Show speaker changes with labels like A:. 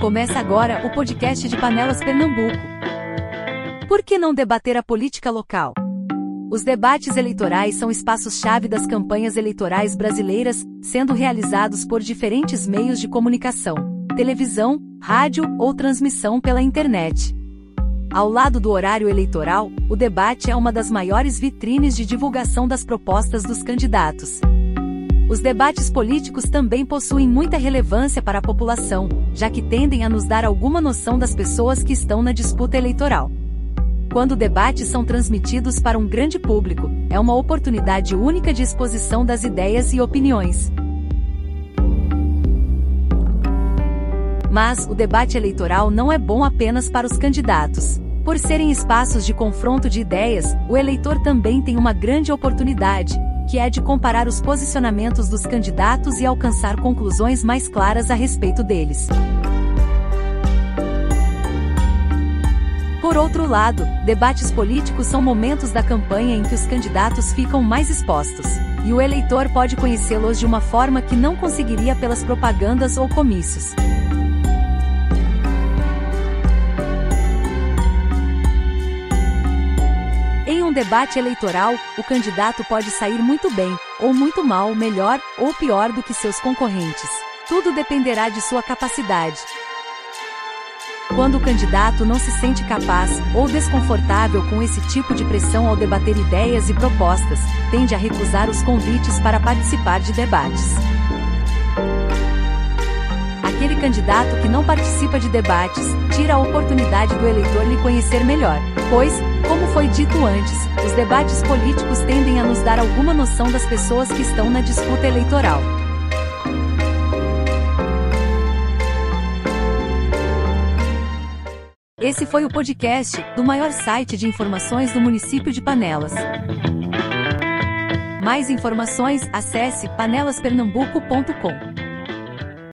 A: Começa agora o podcast de Panelas Pernambuco. Por que não debater a política local? Os debates eleitorais são espaços-chave das campanhas eleitorais brasileiras, sendo realizados por diferentes meios de comunicação, televisão, rádio ou transmissão pela internet. Ao lado do horário eleitoral, o debate é uma das maiores vitrines de divulgação das propostas dos candidatos. Os debates políticos também possuem muita relevância para a população, já que tendem a nos dar alguma noção das pessoas que estão na disputa eleitoral. Quando debates são transmitidos para um grande público, é uma oportunidade única de exposição das ideias e opiniões. Mas o debate eleitoral não é bom apenas para os candidatos. Por serem espaços de confronto de ideias, o eleitor também tem uma grande oportunidade, que é de comparar os posicionamentos dos candidatos e alcançar conclusões mais claras a respeito deles. Por outro lado, debates políticos são momentos da campanha em que os candidatos ficam mais expostos, e o eleitor pode conhecê-los de uma forma que não conseguiria pelas propagandas ou comícios. Debate eleitoral, o candidato pode sair muito bem, ou muito mal, melhor ou pior do que seus concorrentes. Tudo dependerá de sua capacidade. Quando o candidato não se sente capaz ou desconfortável com esse tipo de pressão ao debater ideias e propostas, tende a recusar os convites para participar de debates. Aquele candidato que não participa de debates tira a oportunidade do eleitor lhe conhecer melhor, pois, como foi dito antes, os debates políticos tendem a nos dar alguma noção das pessoas que estão na disputa eleitoral. Esse foi o podcast do maior site de informações do município de Panelas. Mais informações, acesse panelaspernambuco.com.